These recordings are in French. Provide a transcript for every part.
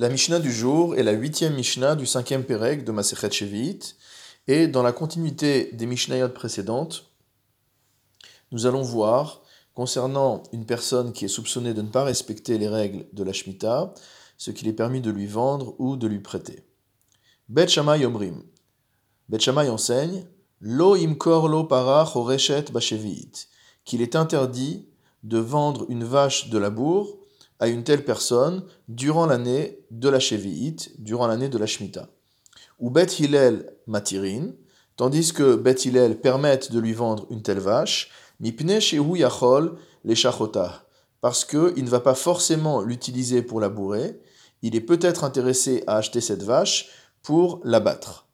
La Mishnah du jour est la huitième Mishnah du cinquième Pérec de Masechet Shevit. Et dans la continuité des Mishnayot précédentes, nous allons voir, concernant une personne qui est soupçonnée de ne pas respecter les règles de la Shemitah, ce qu'il est permis de lui vendre ou de lui prêter. Bet Shammai Omrim. Bet Shammai enseigne Lo imkor lo para choreshet bashevit, qu'il est interdit de vendre une vache de labour à une telle personne durant l'année de la Shevi'it, durant l'année de la Shemitah. Ou Bet Hillel matirin, tandis que Bet Hillel permette de lui vendre une telle vache, mipne shehu yachol les parce qu'il ne va pas forcément l'utiliser pour labourer, il est peut-être intéressé à acheter cette vache pour l'abattre.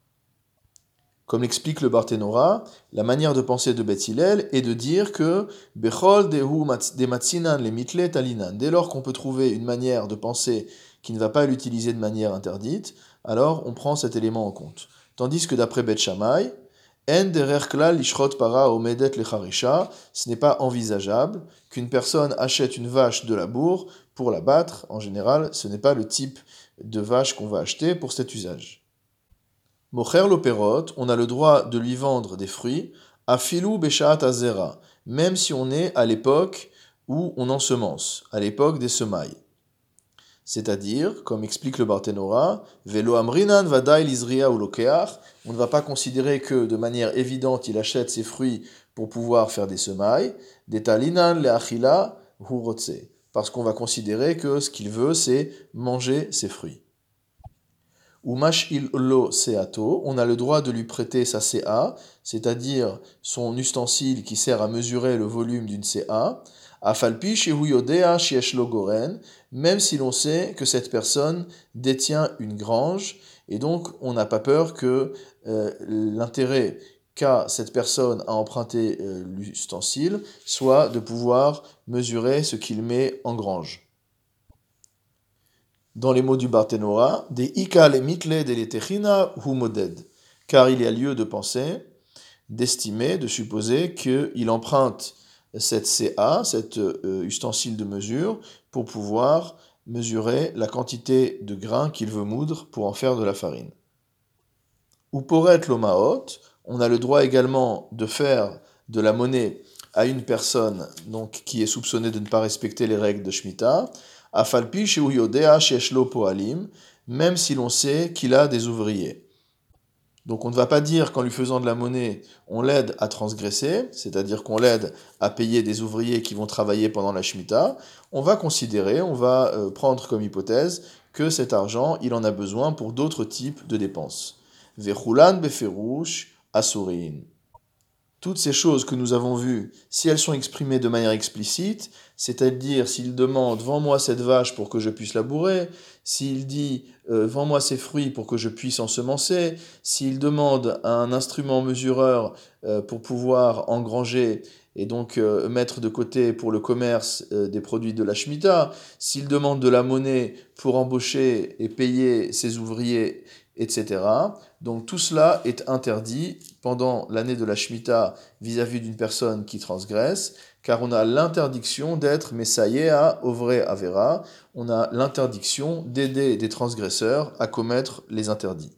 Comme l'explique le Barthénora, la manière de penser de Beth est de dire que Bechol de talinan. Dès lors qu'on peut trouver une manière de penser qui ne va pas l'utiliser de manière interdite, alors on prend cet élément en compte. Tandis que d'après Beth Shammai, En lishrot para omedet ce n'est pas envisageable qu'une personne achète une vache de labour pour la battre. En général, ce n'est pas le type de vache qu'on va acheter pour cet usage. Mocher l'opérote, on a le droit de lui vendre des fruits, à filou beshaat azera, même si on est à l'époque où on ensemence, à l'époque des semailles. C'est-à-dire, comme explique le Barthénora, velo amrinan vadail lisria ou on ne va pas considérer que de manière évidente il achète ses fruits pour pouvoir faire des semailles, detalinan le achila parce qu'on va considérer que ce qu'il veut c'est manger ses fruits ou il lo seato, on a le droit de lui prêter sa CA, c'est-à-dire son ustensile qui sert à mesurer le volume d'une CA, afalpi yodea shieshlo goren, même si l'on sait que cette personne détient une grange, et donc on n'a pas peur que euh, l'intérêt qu'a cette personne à emprunter euh, l'ustensile soit de pouvoir mesurer ce qu'il met en grange dans les mots du Barthénora, des ikal et mitle de ou moded, car il y a lieu de penser, d'estimer, de supposer qu'il emprunte cette CA, cet euh, ustensile de mesure, pour pouvoir mesurer la quantité de grains qu'il veut moudre pour en faire de la farine. Ou pour être l'omaot, on a le droit également de faire de la monnaie à une personne donc, qui est soupçonnée de ne pas respecter les règles de Shemitah, Afalpi même si l'on sait qu'il a des ouvriers. Donc on ne va pas dire qu'en lui faisant de la monnaie, on l'aide à transgresser, c'est-à-dire qu'on l'aide à payer des ouvriers qui vont travailler pendant la Shemitah. On va considérer, on va euh, prendre comme hypothèse que cet argent, il en a besoin pour d'autres types de dépenses. Toutes ces choses que nous avons vues, si elles sont exprimées de manière explicite, c'est-à-dire s'il demande Vends-moi cette vache pour que je puisse labourer, s'il dit euh, Vends-moi ces fruits pour que je puisse ensemencer, s'il demande un instrument mesureur euh, pour pouvoir engranger et donc euh, mettre de côté pour le commerce des produits de la Shemitah, s'il demande de la monnaie pour embaucher et payer ses ouvriers etc. Donc tout cela est interdit pendant l'année de la Shemitah vis-à-vis d'une personne qui transgresse, car on a l'interdiction d'être Messaïa Ovre Avera, on a l'interdiction d'aider des transgresseurs à commettre les interdits.